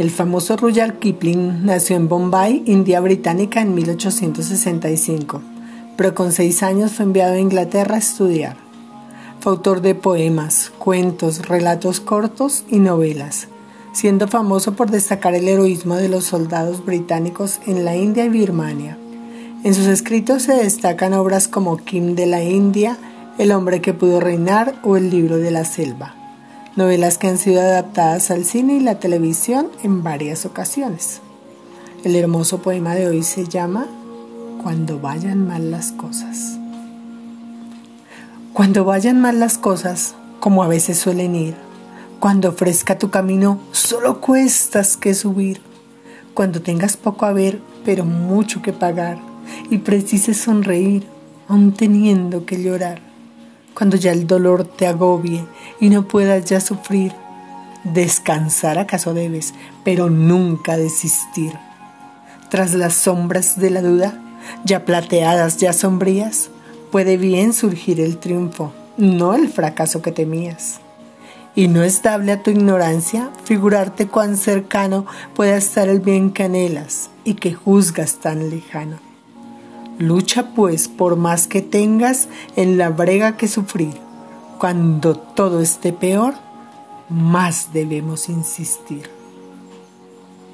El famoso Rudyard Kipling nació en Bombay, India Británica, en 1865, pero con seis años fue enviado a Inglaterra a estudiar. Fue autor de poemas, cuentos, relatos cortos y novelas, siendo famoso por destacar el heroísmo de los soldados británicos en la India y Birmania. En sus escritos se destacan obras como Kim de la India, El hombre que pudo reinar o El libro de la selva novelas que han sido adaptadas al cine y la televisión en varias ocasiones. El hermoso poema de hoy se llama Cuando vayan mal las cosas. Cuando vayan mal las cosas, como a veces suelen ir, cuando ofrezca tu camino, solo cuestas que subir, cuando tengas poco a ver, pero mucho que pagar, y precises sonreír, aun teniendo que llorar cuando ya el dolor te agobie y no puedas ya sufrir. Descansar acaso debes, pero nunca desistir. Tras las sombras de la duda, ya plateadas, ya sombrías, puede bien surgir el triunfo, no el fracaso que temías. Y no es dable a tu ignorancia figurarte cuán cercano pueda estar el bien que anhelas y que juzgas tan lejano. Lucha pues por más que tengas en la brega que sufrir. Cuando todo esté peor, más debemos insistir.